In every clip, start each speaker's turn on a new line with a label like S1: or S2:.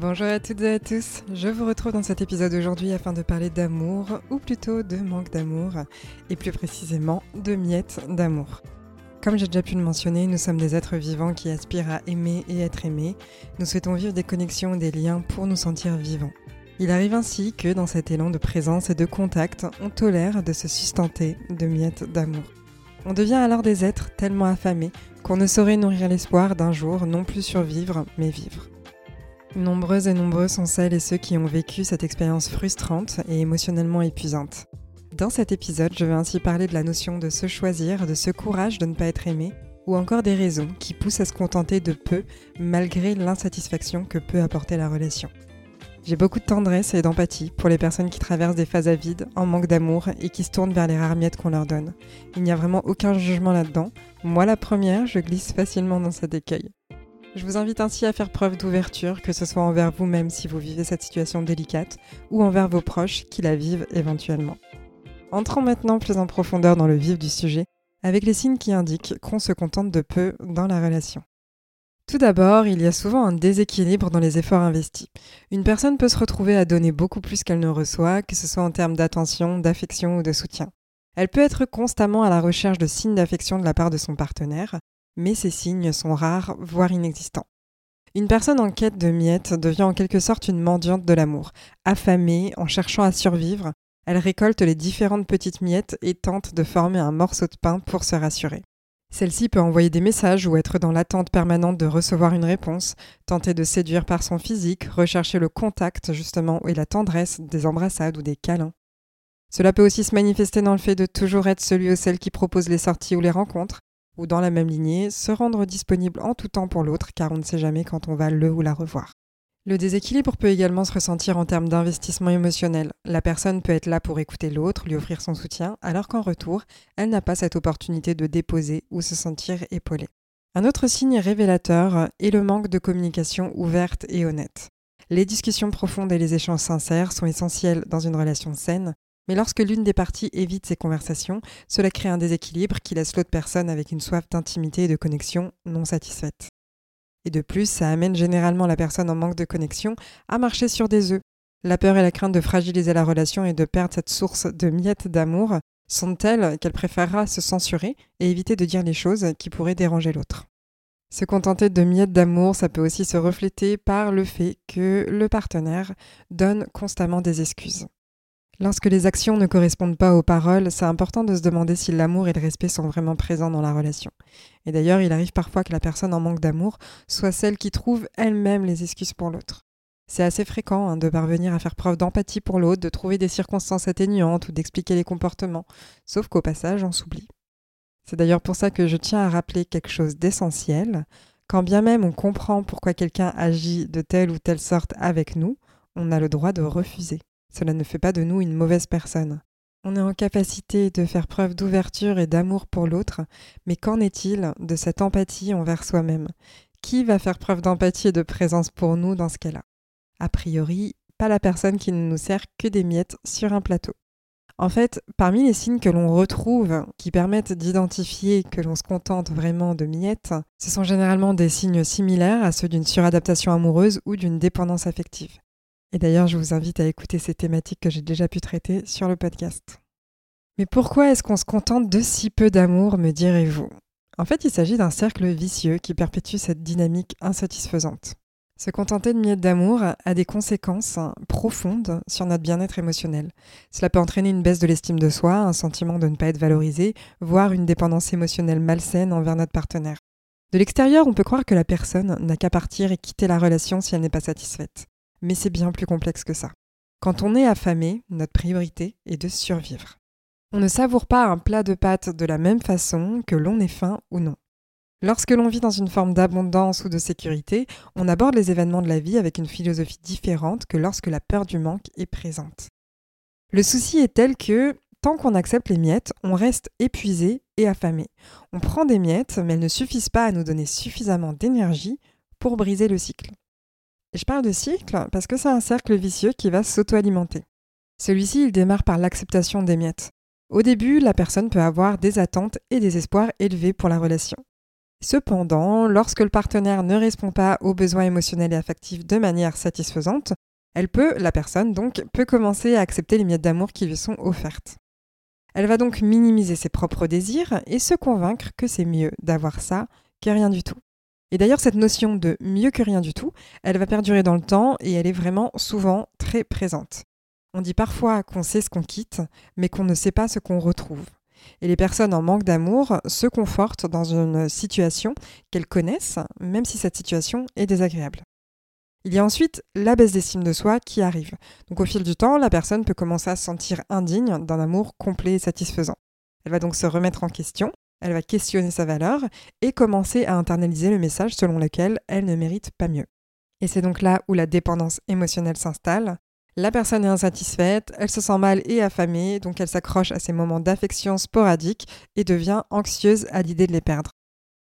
S1: Bonjour à toutes et à tous, je vous retrouve dans cet épisode aujourd'hui afin de parler d'amour, ou plutôt de manque d'amour, et plus précisément de miettes d'amour. Comme j'ai déjà pu le mentionner, nous sommes des êtres vivants qui aspirent à aimer et être aimés. Nous souhaitons vivre des connexions et des liens pour nous sentir vivants. Il arrive ainsi que dans cet élan de présence et de contact, on tolère de se sustenter de miettes d'amour. On devient alors des êtres tellement affamés qu'on ne saurait nourrir l'espoir d'un jour non plus survivre, mais vivre. Nombreuses et nombreux sont celles et ceux qui ont vécu cette expérience frustrante et émotionnellement épuisante. Dans cet épisode, je vais ainsi parler de la notion de se choisir, de ce courage de ne pas être aimé, ou encore des raisons qui poussent à se contenter de peu malgré l'insatisfaction que peut apporter la relation. J'ai beaucoup de tendresse et d'empathie pour les personnes qui traversent des phases à vide, en manque d'amour et qui se tournent vers les rares miettes qu'on leur donne. Il n'y a vraiment aucun jugement là-dedans. Moi la première, je glisse facilement dans cet écueil. Je vous invite ainsi à faire preuve d'ouverture, que ce soit envers vous-même si vous vivez cette situation délicate, ou envers vos proches qui la vivent éventuellement. Entrons maintenant plus en profondeur dans le vif du sujet, avec les signes qui indiquent qu'on se contente de peu dans la relation. Tout d'abord, il y a souvent un déséquilibre dans les efforts investis. Une personne peut se retrouver à donner beaucoup plus qu'elle ne reçoit, que ce soit en termes d'attention, d'affection ou de soutien. Elle peut être constamment à la recherche de signes d'affection de la part de son partenaire, mais ces signes sont rares, voire inexistants. Une personne en quête de miettes devient en quelque sorte une mendiante de l'amour. Affamée, en cherchant à survivre, elle récolte les différentes petites miettes et tente de former un morceau de pain pour se rassurer. Celle-ci peut envoyer des messages ou être dans l'attente permanente de recevoir une réponse, tenter de séduire par son physique, rechercher le contact justement et la tendresse des embrassades ou des câlins. Cela peut aussi se manifester dans le fait de toujours être celui ou celle qui propose les sorties ou les rencontres, ou dans la même lignée, se rendre disponible en tout temps pour l'autre car on ne sait jamais quand on va le ou la revoir. Le déséquilibre peut également se ressentir en termes d'investissement émotionnel. La personne peut être là pour écouter l'autre, lui offrir son soutien, alors qu'en retour, elle n'a pas cette opportunité de déposer ou se sentir épaulée. Un autre signe révélateur est le manque de communication ouverte et honnête. Les discussions profondes et les échanges sincères sont essentiels dans une relation saine, mais lorsque l'une des parties évite ces conversations, cela crée un déséquilibre qui laisse l'autre personne avec une soif d'intimité et de connexion non satisfaite. Et de plus, ça amène généralement la personne en manque de connexion à marcher sur des œufs. La peur et la crainte de fragiliser la relation et de perdre cette source de miettes d'amour sont telles qu'elle préférera se censurer et éviter de dire les choses qui pourraient déranger l'autre. Se contenter de miettes d'amour, ça peut aussi se refléter par le fait que le partenaire donne constamment des excuses. Lorsque les actions ne correspondent pas aux paroles, c'est important de se demander si l'amour et le respect sont vraiment présents dans la relation. Et d'ailleurs, il arrive parfois que la personne en manque d'amour soit celle qui trouve elle-même les excuses pour l'autre. C'est assez fréquent hein, de parvenir à faire preuve d'empathie pour l'autre, de trouver des circonstances atténuantes ou d'expliquer les comportements, sauf qu'au passage, on s'oublie. C'est d'ailleurs pour ça que je tiens à rappeler quelque chose d'essentiel. Quand bien même on comprend pourquoi quelqu'un agit de telle ou telle sorte avec nous, on a le droit de refuser. Cela ne fait pas de nous une mauvaise personne. On est en capacité de faire preuve d'ouverture et d'amour pour l'autre, mais qu'en est-il de cette empathie envers soi-même? Qui va faire preuve d'empathie et de présence pour nous dans ce cas-là? A priori, pas la personne qui ne nous sert que des miettes sur un plateau. En fait, parmi les signes que l'on retrouve qui permettent d'identifier que l'on se contente vraiment de miettes, ce sont généralement des signes similaires à ceux d'une suradaptation amoureuse ou d'une dépendance affective. Et d'ailleurs, je vous invite à écouter ces thématiques que j'ai déjà pu traiter sur le podcast. Mais pourquoi est-ce qu'on se contente de si peu d'amour, me direz-vous? En fait, il s'agit d'un cercle vicieux qui perpétue cette dynamique insatisfaisante. Se contenter de miettes d'amour a des conséquences profondes sur notre bien-être émotionnel. Cela peut entraîner une baisse de l'estime de soi, un sentiment de ne pas être valorisé, voire une dépendance émotionnelle malsaine envers notre partenaire. De l'extérieur, on peut croire que la personne n'a qu'à partir et quitter la relation si elle n'est pas satisfaite mais c'est bien plus complexe que ça. Quand on est affamé, notre priorité est de survivre. On ne savoure pas un plat de pâtes de la même façon que l'on est faim ou non. Lorsque l'on vit dans une forme d'abondance ou de sécurité, on aborde les événements de la vie avec une philosophie différente que lorsque la peur du manque est présente. Le souci est tel que tant qu'on accepte les miettes, on reste épuisé et affamé. On prend des miettes, mais elles ne suffisent pas à nous donner suffisamment d'énergie pour briser le cycle. Je parle de cycle parce que c'est un cercle vicieux qui va s'auto-alimenter. Celui-ci, il démarre par l'acceptation des miettes. Au début, la personne peut avoir des attentes et des espoirs élevés pour la relation. Cependant, lorsque le partenaire ne répond pas aux besoins émotionnels et affectifs de manière satisfaisante, elle peut, la personne donc, peut commencer à accepter les miettes d'amour qui lui sont offertes. Elle va donc minimiser ses propres désirs et se convaincre que c'est mieux d'avoir ça que rien du tout. Et d'ailleurs, cette notion de mieux que rien du tout, elle va perdurer dans le temps et elle est vraiment souvent très présente. On dit parfois qu'on sait ce qu'on quitte, mais qu'on ne sait pas ce qu'on retrouve. Et les personnes en manque d'amour se confortent dans une situation qu'elles connaissent, même si cette situation est désagréable. Il y a ensuite la baisse d'estime de soi qui arrive. Donc au fil du temps, la personne peut commencer à se sentir indigne d'un amour complet et satisfaisant. Elle va donc se remettre en question, elle va questionner sa valeur et commencer à internaliser le message selon lequel elle ne mérite pas mieux. Et c'est donc là où la dépendance émotionnelle s'installe. La personne est insatisfaite, elle se sent mal et affamée, donc elle s'accroche à ces moments d'affection sporadiques et devient anxieuse à l'idée de les perdre.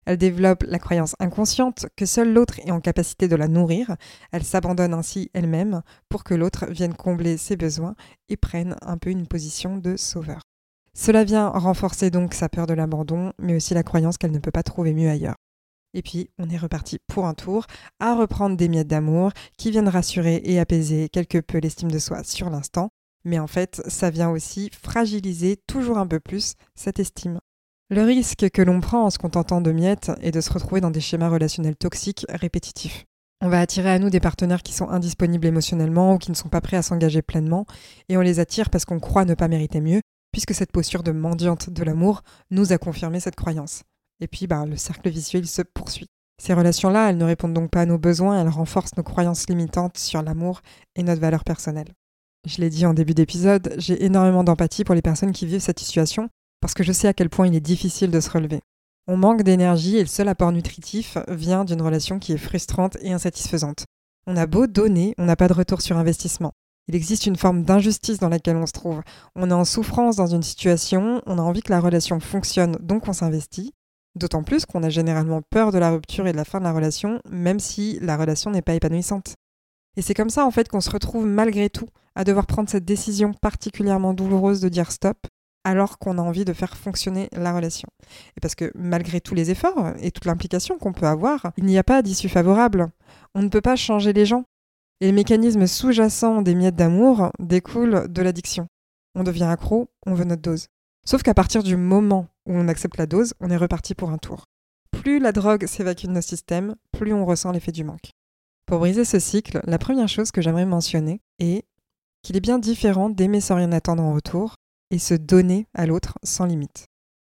S1: Elle développe la croyance inconsciente que seul l'autre est en capacité de la nourrir. Elle s'abandonne ainsi elle-même pour que l'autre vienne combler ses besoins et prenne un peu une position de sauveur. Cela vient renforcer donc sa peur de l'abandon, mais aussi la croyance qu'elle ne peut pas trouver mieux ailleurs. Et puis, on est reparti pour un tour à reprendre des miettes d'amour qui viennent rassurer et apaiser quelque peu l'estime de soi sur l'instant, mais en fait, ça vient aussi fragiliser toujours un peu plus cette estime. Le risque que l'on prend en se contentant de miettes est de se retrouver dans des schémas relationnels toxiques répétitifs. On va attirer à nous des partenaires qui sont indisponibles émotionnellement ou qui ne sont pas prêts à s'engager pleinement, et on les attire parce qu'on croit ne pas mériter mieux, puisque cette posture de mendiante de l'amour nous a confirmé cette croyance. Et puis, bah, le cercle visuel se poursuit. Ces relations-là, elles ne répondent donc pas à nos besoins, elles renforcent nos croyances limitantes sur l'amour et notre valeur personnelle. Je l'ai dit en début d'épisode, j'ai énormément d'empathie pour les personnes qui vivent cette situation, parce que je sais à quel point il est difficile de se relever. On manque d'énergie et le seul apport nutritif vient d'une relation qui est frustrante et insatisfaisante. On a beau donner, on n'a pas de retour sur investissement. Il existe une forme d'injustice dans laquelle on se trouve. On est en souffrance dans une situation, on a envie que la relation fonctionne, donc on s'investit. D'autant plus qu'on a généralement peur de la rupture et de la fin de la relation, même si la relation n'est pas épanouissante. Et c'est comme ça en fait qu'on se retrouve malgré tout à devoir prendre cette décision particulièrement douloureuse de dire stop, alors qu'on a envie de faire fonctionner la relation. Et parce que malgré tous les efforts et toute l'implication qu'on peut avoir, il n'y a pas d'issue favorable. On ne peut pas changer les gens. Les mécanismes sous-jacents des miettes d'amour découlent de l'addiction. On devient accro, on veut notre dose. Sauf qu'à partir du moment où on accepte la dose, on est reparti pour un tour. Plus la drogue s'évacue de nos systèmes, plus on ressent l'effet du manque. Pour briser ce cycle, la première chose que j'aimerais mentionner est qu'il est bien différent d'aimer sans rien attendre en retour et se donner à l'autre sans limite.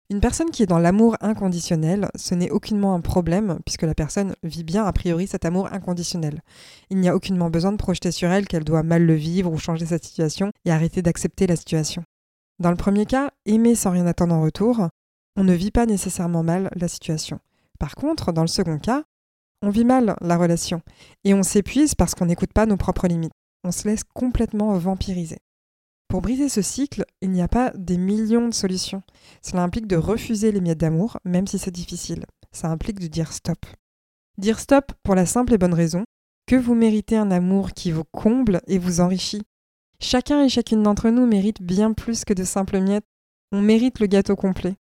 S1: Une personne qui est dans l'amour inconditionnel, ce n'est aucunement un problème, puisque la personne vit bien a priori cet amour inconditionnel. Il n'y a aucunement besoin de projeter sur elle qu'elle doit mal le vivre ou changer sa situation et arrêter d'accepter la situation. Dans le premier cas, aimer sans rien attendre en retour, on ne vit pas nécessairement mal la situation. Par contre, dans le second cas, on vit mal la relation et on s'épuise parce qu'on n'écoute pas nos propres limites. On se laisse complètement vampiriser. Pour briser ce cycle, il n'y a pas des millions de solutions. Cela implique de refuser les miettes d'amour, même si c'est difficile. Ça implique de dire stop. Dire stop pour la simple et bonne raison que vous méritez un amour qui vous comble et vous enrichit. Chacun et chacune d'entre nous mérite bien plus que de simples miettes. On mérite le gâteau complet.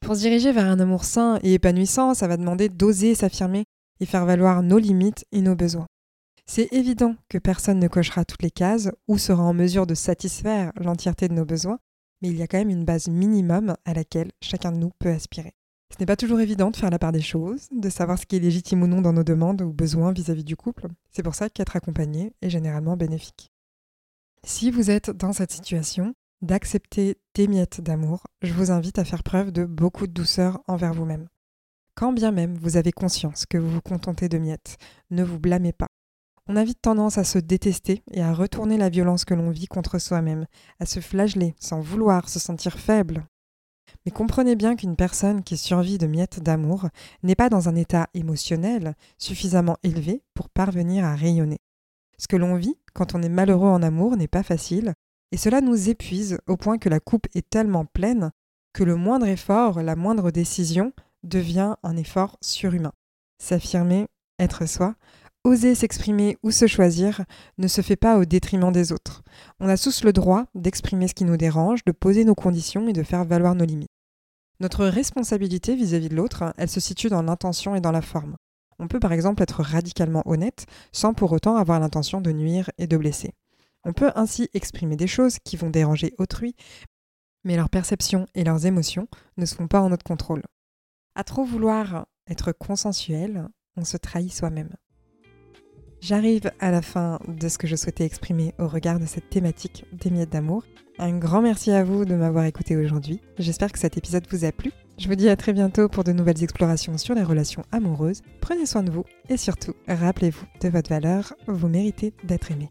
S1: Pour se diriger vers un amour sain et épanouissant, ça va demander d'oser s'affirmer et faire valoir nos limites et nos besoins. C'est évident que personne ne cochera toutes les cases ou sera en mesure de satisfaire l'entièreté de nos besoins, mais il y a quand même une base minimum à laquelle chacun de nous peut aspirer. Ce n'est pas toujours évident de faire la part des choses, de savoir ce qui est légitime ou non dans nos demandes ou besoins vis-à-vis du couple. C'est pour ça qu'être accompagné est généralement bénéfique. Si vous êtes dans cette situation, d'accepter des miettes d'amour, je vous invite à faire preuve de beaucoup de douceur envers vous-même. Quand bien même vous avez conscience que vous vous contentez de miettes, ne vous blâmez pas. On a vite tendance à se détester et à retourner la violence que l'on vit contre soi-même, à se flageller sans vouloir se sentir faible. Mais comprenez bien qu'une personne qui survit de miettes d'amour n'est pas dans un état émotionnel suffisamment élevé pour parvenir à rayonner. Ce que l'on vit quand on est malheureux en amour n'est pas facile, Et cela nous épuise au point que la coupe est tellement pleine que le moindre effort, la moindre décision devient un effort surhumain. S'affirmer, être soi, oser s'exprimer ou se choisir ne se fait pas au détriment des autres. On a tous le droit d'exprimer ce qui nous dérange, de poser nos conditions et de faire valoir nos limites. Notre responsabilité vis-à-vis de l'autre, elle se situe dans l'intention et dans la forme. On peut par exemple être radicalement honnête sans pour autant avoir l'intention de nuire et de blesser. On peut ainsi exprimer des choses qui vont déranger autrui, mais leurs perceptions et leurs émotions ne sont pas en notre contrôle. À trop vouloir être consensuel, on se trahit soi-même. J'arrive à la fin de ce que je souhaitais exprimer au regard de cette thématique des miettes d'amour. Un grand merci à vous de m'avoir écouté aujourd'hui. J'espère que cet épisode vous a plu. Je vous dis à très bientôt pour de nouvelles explorations sur les relations amoureuses. Prenez soin de vous et surtout, rappelez-vous de votre valeur, vous méritez d'être aimé.